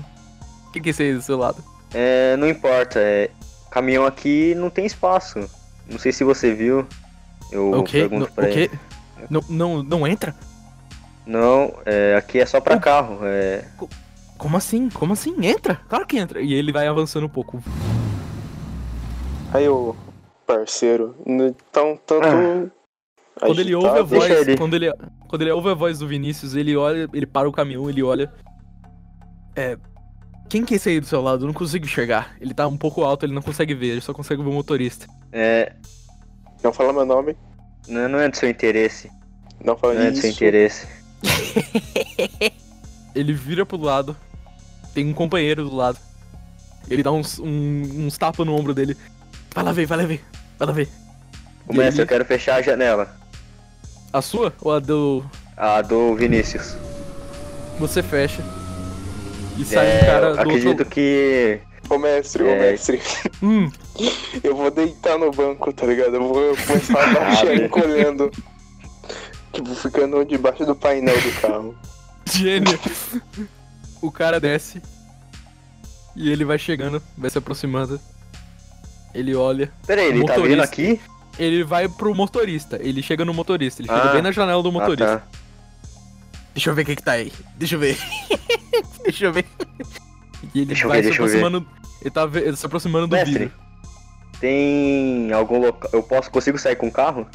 Quem que é esse aí do seu lado?
É, não importa, é, caminhão aqui não tem espaço. Não sei se você viu. Eu
O quê?
pergunto pra
o
ele.
quê? Não, não, não entra?
Não, é, aqui é só pra
O-
carro. É,
Como assim? Como assim? Entra? Claro que entra. E ele vai avançando um pouco.
Aí, ô parceiro. n- Tão tanto.
Ah. Quando ele ouve a voz,
ele.
quando ele, quando ele ouve a voz do Vinícius, ele olha, ele para o caminhão, ele olha. É. Quem que é esse aí do seu lado? Eu não consigo enxergar. Ele tá um pouco alto, ele não consegue ver, ele só consegue ver o motorista.
é,
Não fala meu nome.
não, não é do seu interesse.
Não fala
Não é do seu
isso.
interesse.
Ele vira pro lado. Tem um companheiro do lado. Ele dá uns, um- uns tapas no ombro dele. Vai lá ver, vai lá ver. Vai lá ver.
Começa,
ele-
eu quero fechar a janela.
A sua ou a do.
A do Vinícius.
Você fecha. E sai
É,
um cara
eu
do
acredito
outro.
que.
Ô mestre, ô
É.
mestre.
Hum,
Eu vou deitar no banco, tá ligado? Eu vou começar a baixar encolhendo. Tipo, ficando debaixo do painel do carro.
gênio. o cara desce. E ele vai chegando, vai se aproximando. Ele olha.
Peraí, ele tá vindo aqui?
Ele vai pro motorista. Ele chega no motorista. Ele chega
Ah.
bem na janela do motorista.
Ah, tá.
Deixa eu ver o que que tá aí. Deixa eu ver. deixa eu ver. E ele
Deixa
vai
ver,
se aproximando. Ele tá ve- se aproximando do
Mestre,
vidro.
tem algum local. Eu posso, consigo sair com o carro?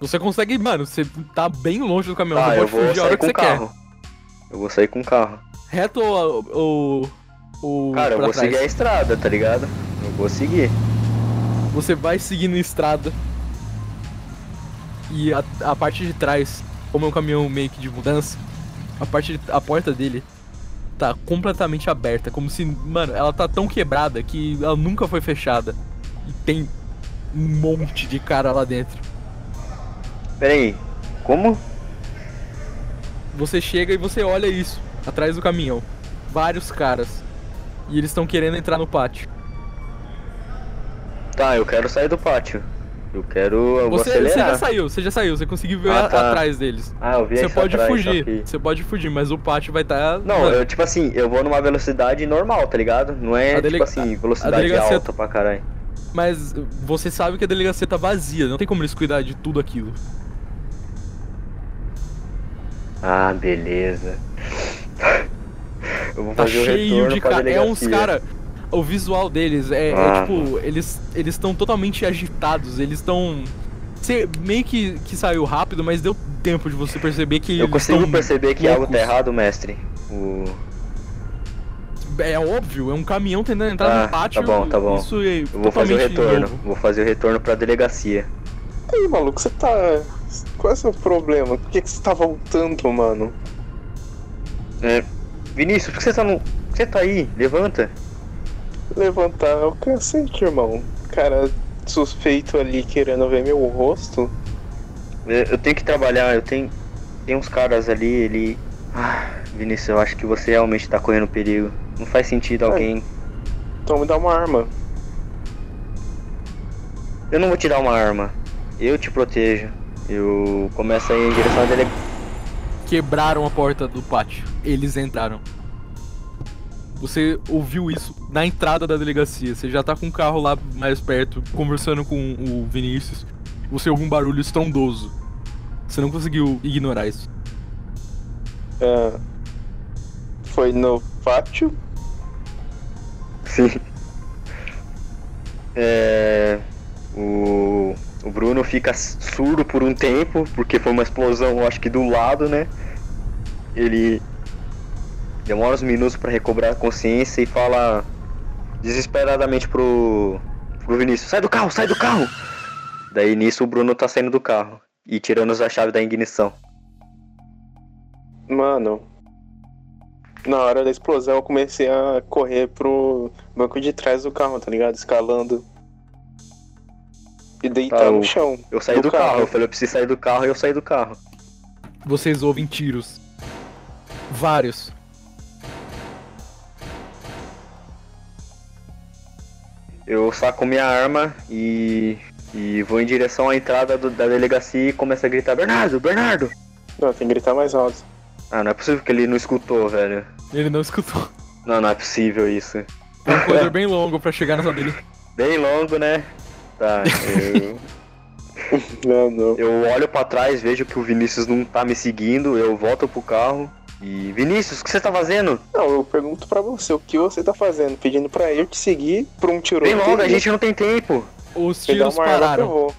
Você consegue, mano, você tá bem longe do caminhão.
Ah,
você
eu vou
fugir a hora
sair
que
com o
você quer.
carro. Eu vou sair com o carro.
Reto ou. ou, ou
Cara, eu vou
trás?
seguir a estrada, tá ligado? Eu vou seguir.
Você vai seguindo a estrada. E a, a parte de trás, como é um caminhão meio que de mudança, a parte de- a porta dele tá completamente aberta, como se, mano, ela tá tão quebrada que ela nunca foi fechada. E tem um monte de cara lá dentro.
Peraí, como?
Você chega e você olha isso atrás do caminhão. Vários caras. E eles estão querendo entrar no pátio.
Tá, eu quero sair do pátio. Eu quero. Eu
Você, você já saiu, você já saiu, você conseguiu ver
Ah, tá.
atrás deles.
Ah, eu vi
Você pode
atrás,
fugir, você pode fugir, mas o pátio vai estar.
Não, eu, tipo assim, eu vou numa velocidade normal, tá ligado? Não é
A delega-
tipo assim, velocidade
delegacia-
alta pra caralho.
Mas você sabe que a delegacia tá vazia, não tem como eles cuidar de tudo aquilo.
Ah, beleza. Eu vou
Tá
fazer o
cheio
retorno
de cara. É uns cara. O visual deles é, é
Ah.
tipo, eles eles estão totalmente agitados, eles estão. Você meio que, que saiu rápido, mas deu tempo de você perceber que.
Eu consigo perceber que algo
loucos.
tá errado, mestre. O...
É óbvio, é um caminhão tentando entrar
Ah,
no pátio.
tá bom, tá bom.
Isso é
Eu vou fazer o retorno.
novo.
Vou fazer o retorno pra delegacia.
Aí, maluco, você tá. Qual é o seu problema? Por que, que você tá voltando, mano?
É, Vinícius, por que você tá no. Por que você tá aí? Levanta.
Levantar é o cacete, irmão. Cara suspeito ali querendo ver meu rosto.
É, Eu tenho que trabalhar, eu tenho. Tem uns caras ali, ele. Ah, Vinícius, eu acho que você realmente tá correndo perigo. Não faz sentido alguém.
Então me dá uma arma.
Eu não vou te dar uma arma. Eu te protejo. Eu começo a ir em direção à dele.
Quebraram a porta do pátio. Eles entraram. Você ouviu isso na entrada da delegacia. Você já tá com o carro lá mais perto, conversando com o Vinícius. Você ouve um barulho estrondoso. Você não conseguiu ignorar isso.
Ah, foi no pátio?
Sim. É. O. O Bruno fica surdo por um tempo, porque foi uma explosão, acho que do lado, né? Ele demora uns minutos pra recobrar a consciência e fala desesperadamente pro, pro Vinícius: Sai do carro, sai do carro! Daí nisso o Bruno tá saindo do carro e tirando a chave da ignição.
Mano. Na hora da explosão eu comecei a correr pro banco de trás do carro, tá ligado? Escalando. E deitar
Ah,
no chão.
Eu saí do, carro. eu falei: Eu preciso sair do carro e eu saí do carro.
Vocês ouvem tiros. Vários.
Eu saco minha arma e. E vou em direção à entrada do- da delegacia e começo a gritar: Bernardo, Bernardo!
Não, tem que gritar mais alto.
Ah, não é possível que ele não escutou, velho.
Ele não escutou.
Não, não é possível isso.
Tem um corredor bem longo pra chegar nessa dele.
Bem longo, né? Tá, eu,
Não, não.
eu olho pra trás, vejo que o Vinícius não tá me seguindo, eu volto pro carro. E. Vinícius, o que você tá fazendo?
Não, eu pergunto pra você, o que você tá fazendo? Pedindo pra eu te seguir pra um tiroteio?
Bem longo, a gente não tem tempo.
Os tiros pararam.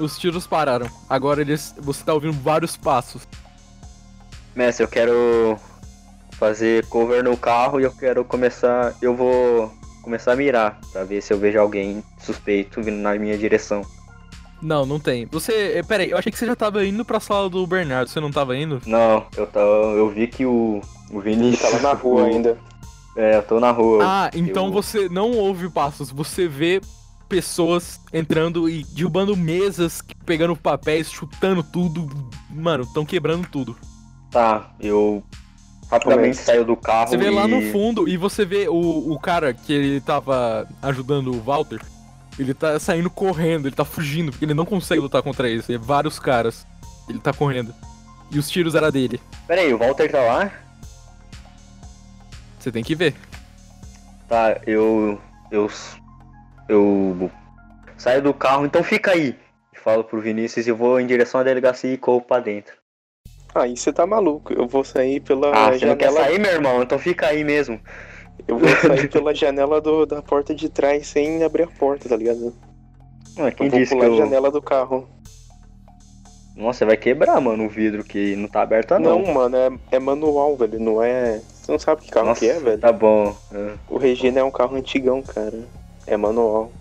Os tiros pararam. Agora eles. Você tá ouvindo vários passos.
Mestre, eu quero fazer cover no carro e eu quero começar. Eu vou começar a mirar pra ver se eu vejo alguém suspeito vindo na minha direção.
Não, não tem. Você. eh, Pera aí, eu achei que você já tava indo pra sala do Bernardo. Você não tava indo?
Não, eu, tô, eu vi que o, o Vinícius.
lá na rua ainda.
É, eu tô na rua.
Ah, então
eu-
você não ouve passos. Você vê pessoas entrando e derrubando mesas, pegando papéis, chutando tudo. Mano, estão quebrando tudo.
Tá, eu rapidamente saio do carro.
Você vê lá no
e-
fundo e você vê o, o cara que ele tava ajudando o Walter. Ele tá saindo correndo, ele tá fugindo, porque ele não consegue lutar contra eles. É vários caras. Ele tá correndo. E os tiros era dele.
Pera aí, o Walter tá lá?
Você tem que ver.
Tá, eu. Eu. Eu. Saio do carro, então fica aí. Falo pro Vinícius e eu vou em direção à delegacia e corro pra dentro.
Aí você tá maluco. Eu vou sair pela
Ah, você não quer
janela.
sair, meu irmão? Então fica aí mesmo.
Eu vou sair pela janela do- da porta de trás sem abrir a porta, tá ligado?
Ah, quem
eu vou
disse que
pular a
eu.
janela do carro.
Nossa, você vai quebrar, mano, o vidro que não tá aberto ah, não.
Não, mano, é, é manual, velho. Não é. Você não sabe que carro
Nossa,
que é, velho?
Tá bom. é.
O Regina é um carro antigão, cara. É manual.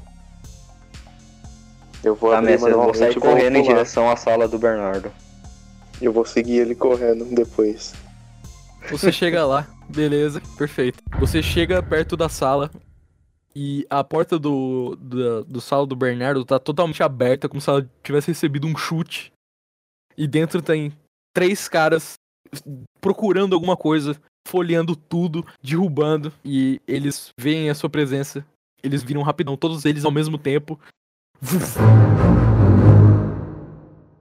Eu vou
Tá,
abrir
mestre, eu vou
manualmente
sair
e vou
correndo em
pular.
direção à sala do Bernardo.
Eu vou seguir ele correndo depois.
Você chega lá, beleza, perfeito. Você chega perto da sala e a porta do, do, do sala do Bernardo tá totalmente aberta, como se ela tivesse recebido um chute. E dentro tem três caras procurando alguma coisa, folheando tudo, derrubando. E eles veem a sua presença. Eles viram rapidão, todos eles ao mesmo tempo.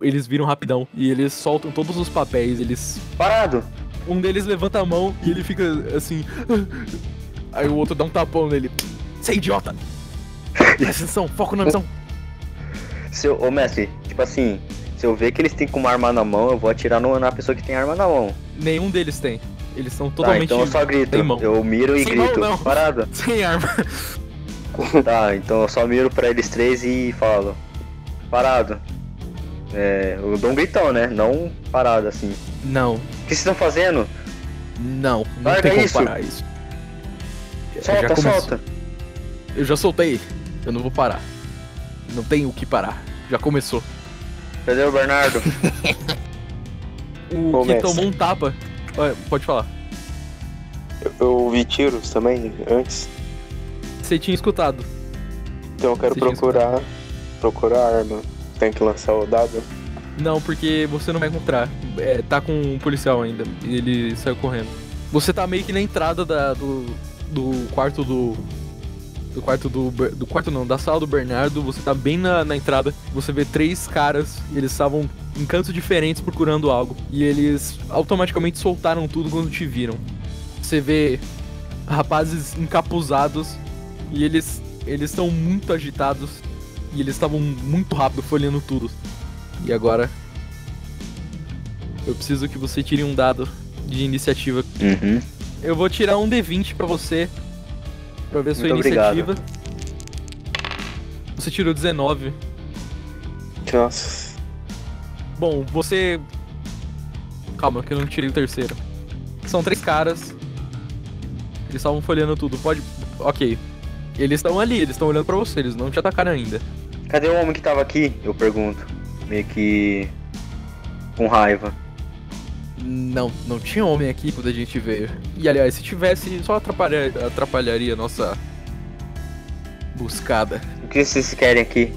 Eles viram rapidão e eles soltam todos os papéis, eles
Parado!
Um deles levanta a mão e ele fica assim. Aí o outro dá um tapão nele. Você é idiota! Presta atenção, foco na missão.
Se eu, ô mestre, tipo assim, se eu ver que eles têm com uma arma na mão, eu vou atirar no- na pessoa que tem arma na mão.
Nenhum deles tem. Eles são
Tá,
totalmente
então eu só grito.
mão.
Eu miro e
Sem mão,
grito.
não.
Parado.
sem arma.
Tá, então eu só miro pra eles três e falo. Parado. É, eu dou um gritão, né? Não parado assim. O
Não,
que vocês estão fazendo?
não, não
Larga
tem como
isso.
parar isso. Já
Solta,
começou.
solta.
Eu já soltei. Eu não vou parar. Não tem o que parar. Já começou.
Cadê o Bernardo?
O
Ô,
que tomou um tapa. Pode falar.
Eu, eu ouvi tiros também antes.
Você tinha escutado.
Então eu quero
Você
procurar. Procurar arma. Tem que lançar o dado.
Não, porque você não vai encontrar. É, tá com um policial ainda. E ele saiu correndo. Você tá meio que na entrada da, do, do quarto do. Do quarto do. Do quarto não, da sala do Bernardo. Você tá bem na, na entrada. Você vê três caras. Eles estavam em cantos diferentes procurando algo. E eles automaticamente soltaram tudo quando te viram. Você vê rapazes encapuzados. E eles. Eles estão muito agitados. E eles estavam muito rápido folheando tudo. E agora. Eu preciso que você tire um dado de iniciativa.
Uhum.
Eu vou tirar um D20 pra você. Pra ver sua
Muito obrigado.
iniciativa. Você tirou 19.
Nossa.
Bom, você. Calma, que eu não tirei o terceiro. São três caras. Eles estavam folheando tudo. Pode. Ok. Eles estão ali, eles estão olhando pra você, eles não te atacaram ainda.
Cadê o homem que tava aqui? Eu pergunto. Meio que. com raiva.
Não, não tinha homem aqui quando a gente veio. E aliás, se tivesse, só atrapalhar, atrapalharia a nossa buscada.
O que vocês querem aqui?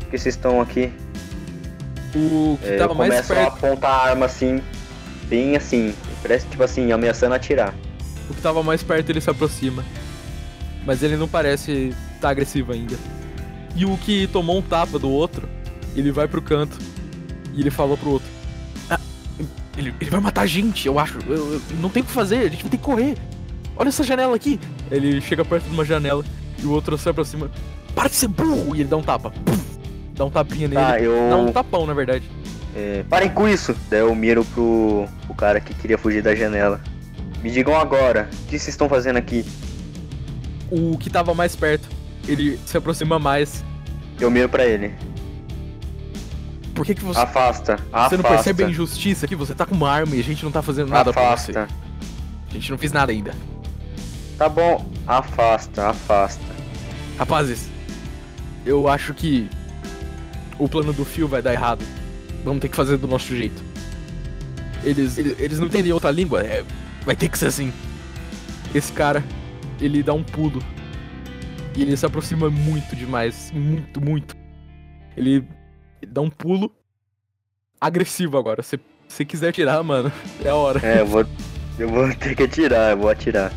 Por que vocês estão aqui?
O que
É,
tava mais
começo a
perto.
apontar a arma assim, bem assim. Parece tipo assim, ameaçando atirar.
O que tava mais perto ele se aproxima. Mas ele não parece tá agressivo ainda. E o que tomou um tapa do outro, ele vai pro canto e ele falou pro outro. "Ah, ele, ele vai matar a gente, eu acho. Eu, eu- não tem o que fazer, a gente vai ter que correr. Olha essa janela aqui. Ele chega perto de uma janela e o outro se aproxima. Para de ser burro! E ele dá um tapa. Puf! Dá um tapinha nele.
Tá, eu.
Dá um tapão, na verdade.
É, parem com isso! Daí eu miro pro, pro cara que queria fugir da janela. Me digam agora, o que vocês estão fazendo aqui?
O que tava mais perto, ele se aproxima mais.
Eu miro pra ele.
Por que, que você.
Afasta, afasta.
Você não percebe a injustiça aqui? Você tá com uma arma e a gente não tá fazendo nada pra você.
afasta.
A gente não fez nada ainda.
Tá bom, afasta, afasta.
Rapazes, eu acho que o plano do Phil vai dar errado. Vamos ter que fazer do nosso jeito. Eles, eles, eles não entendem outra língua, é, vai ter que ser assim. Esse cara, ele dá um pulo. E ele se aproxima muito demais. Muito, muito. Ele dá um pulo agressivo agora. Se você quiser tirar, mano, é a hora.
É, eu vou. Eu vou ter que atirar, eu vou atirar.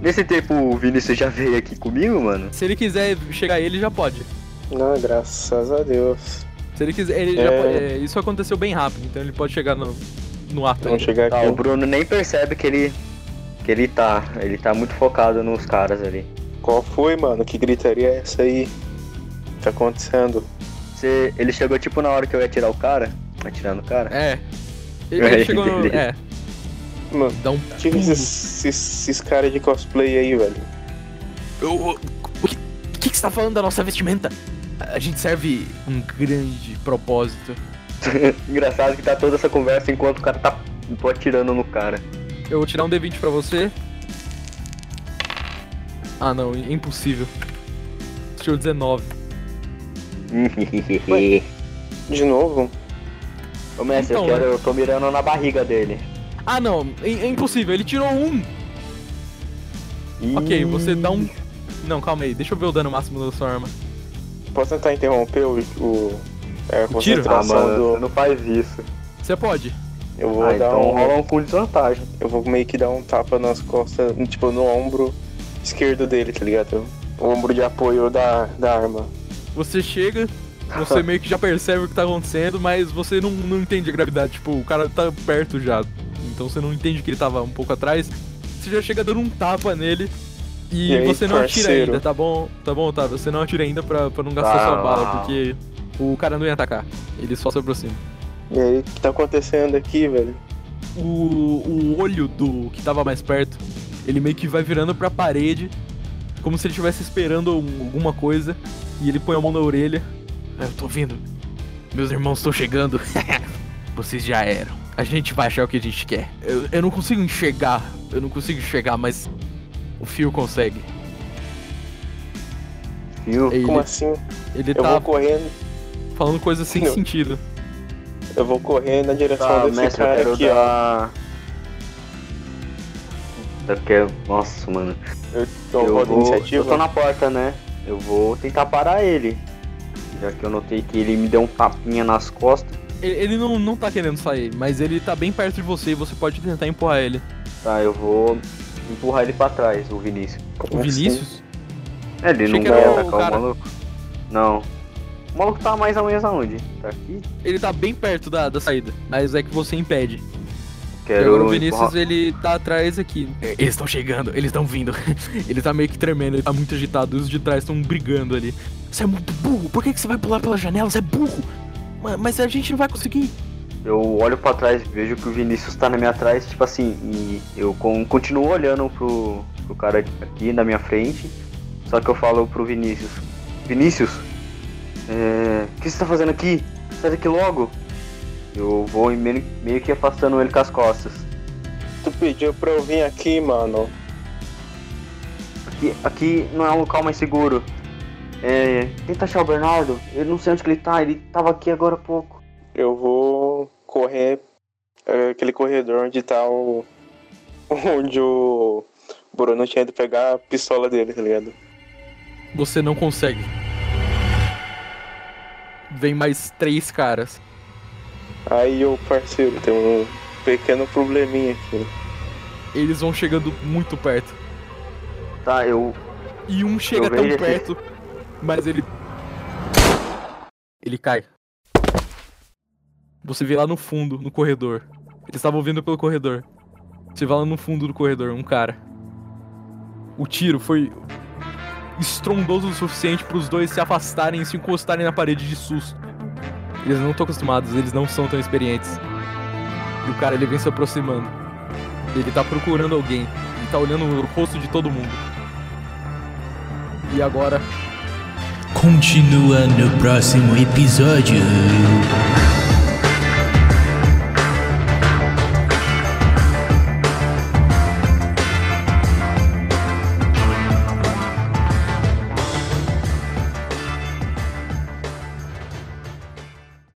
Nesse tempo o Vinícius já veio aqui comigo, mano?
Se ele quiser chegar ele, já pode.
Não, graças a Deus.
Se ele quiser, ele
É.
já pode- é, isso aconteceu bem rápido, então ele pode chegar no, no ato.
Vamos chegar
Tá,
aqui.
o Bruno nem percebe que ele. que ele tá. Ele tá muito focado nos caras ali.
Qual foi, mano? Que gritaria é essa aí? Tá acontecendo?
Você, ele chegou tipo na hora que eu ia atirar o cara. Atirando o cara.
É. Ele, ele chegou no. É,
Mano,
dá um.
que esses, esses, esses caras de cosplay aí, velho?
Eu- eu- O que, o que que você tá falando da nossa vestimenta? A gente serve um grande propósito.
Engraçado que tá toda essa conversa enquanto o cara tá tô atirando no cara.
Eu vou tirar um D20 pra você. Ah, não, impossível. Tirou 19.
De novo?
Ô mestre,
Então,
eu, quero,
né?
eu tô mirando na barriga dele.
Ah, não, é, é impossível. Ele tirou um. Ok, você dá um. Não, calma aí, deixa eu ver o dano máximo da sua arma.
Posso tentar interromper o. o é, a
O tiro?
Ah, mano,
do.
você não faz isso.
Você pode.
Eu vou
Ah,
dar
então
um.
rola um com desvantagem.
Eu vou meio que dar um tapa nas costas, tipo, no ombro esquerdo dele, tá ligado? O ombro de apoio da, da arma.
Você chega, você meio que já percebe o que tá acontecendo, mas você não, não entende a gravidade. Tipo, o cara tá perto já. Então você não entende que ele tava um pouco atrás. Você já chega dando um tapa nele. E,
E aí,
você não atira
parceiro?
ainda, tá bom? Tá bom, Otávio? Você não atira ainda pra, pra não gastar
Ah.
sua bala, porque o cara não ia atacar. Ele só se aproxima.
E aí, o que tá acontecendo aqui, velho?
O, o olho do que tava mais perto, ele meio que vai virando pra parede, como se ele estivesse esperando um- alguma coisa, e ele põe a mão na orelha. "Ah, Eu tô vindo. Meus irmãos estão chegando. Vocês já eram. A gente vai achar o que a gente quer. Eu, eu não consigo enxergar. Eu não consigo enxergar, mas o fio consegue.
Viu?
Ele,
Como assim?
ele
Eu
tá.
vou correndo.
falando coisas sem sentido.
Eu vou correr na direção
Tá,
desse
mestre,
cara aqui, ó.
dar. Eu quero. Nossa, mano.
Eu dou
eu vou...
iniciativa.
Eu tô na porta, né? Eu vou tentar parar ele. Já que eu notei que ele me deu um tapinha nas costas.
Ele, ele não, não tá querendo sair, mas ele tá bem perto de você e você pode tentar empurrar ele.
Tá, eu vou empurrar ele pra trás, o Vinícius.
Como
O
assim?
Vinícius?
É, ele
Achei
não
o
atacar o
cara.
maluco? Não. O maluco tá mais ou menos aonde? Tá aqui?
Ele tá bem perto da, da saída, mas é que você impede. E
Quero
agora o Vinícius,
empurrar-
ele tá atrás aqui. Eles estão chegando, eles estão vindo. ele tá meio que tremendo, ele tá muito agitado. Os de trás estão brigando ali. Você é muito burro, por que, que você vai pular pela janela? Você é burro. Ma- Mas a gente não vai conseguir.
Eu olho pra trás, vejo que o Vinícius tá na minha trás, tipo assim, e eu con- continuo olhando pro, pro cara aqui na minha frente. Só que eu falo pro Vinícius: Vinícius, é, o que você tá fazendo aqui? Sai daqui logo. Eu vou meio, meio que afastando ele com as costas.
Tu pediu pra eu vir aqui, mano.
Aqui, aqui não é um local mais seguro. É, tenta achar o Bernardo. Eu não sei onde que ele tá, ele tava aqui agora há pouco.
Eu vou correr é, aquele corredor onde tá o. Onde o Bruno tinha ido pegar a pistola dele, tá ligado?
Você não consegue. Vem mais três caras.
Aí, ô parceiro, tem um pequeno probleminha aqui.
Eles vão chegando muito perto.
Tá, eu.
E um chega
Eu
tão
vejo esse-
perto, mas ele. Ele cai. Você vê lá no fundo, no corredor. Eles estavam vindo pelo corredor. Você vê lá no fundo do corredor, um cara. O tiro foi estrondoso o suficiente para os dois se afastarem e se encostarem na parede de susto. Eles não estão acostumados, eles não são tão experientes. E o cara ele vem se aproximando. Ele tá procurando alguém. Ele tá olhando o rosto de todo mundo. E agora
Continua no próximo episódio.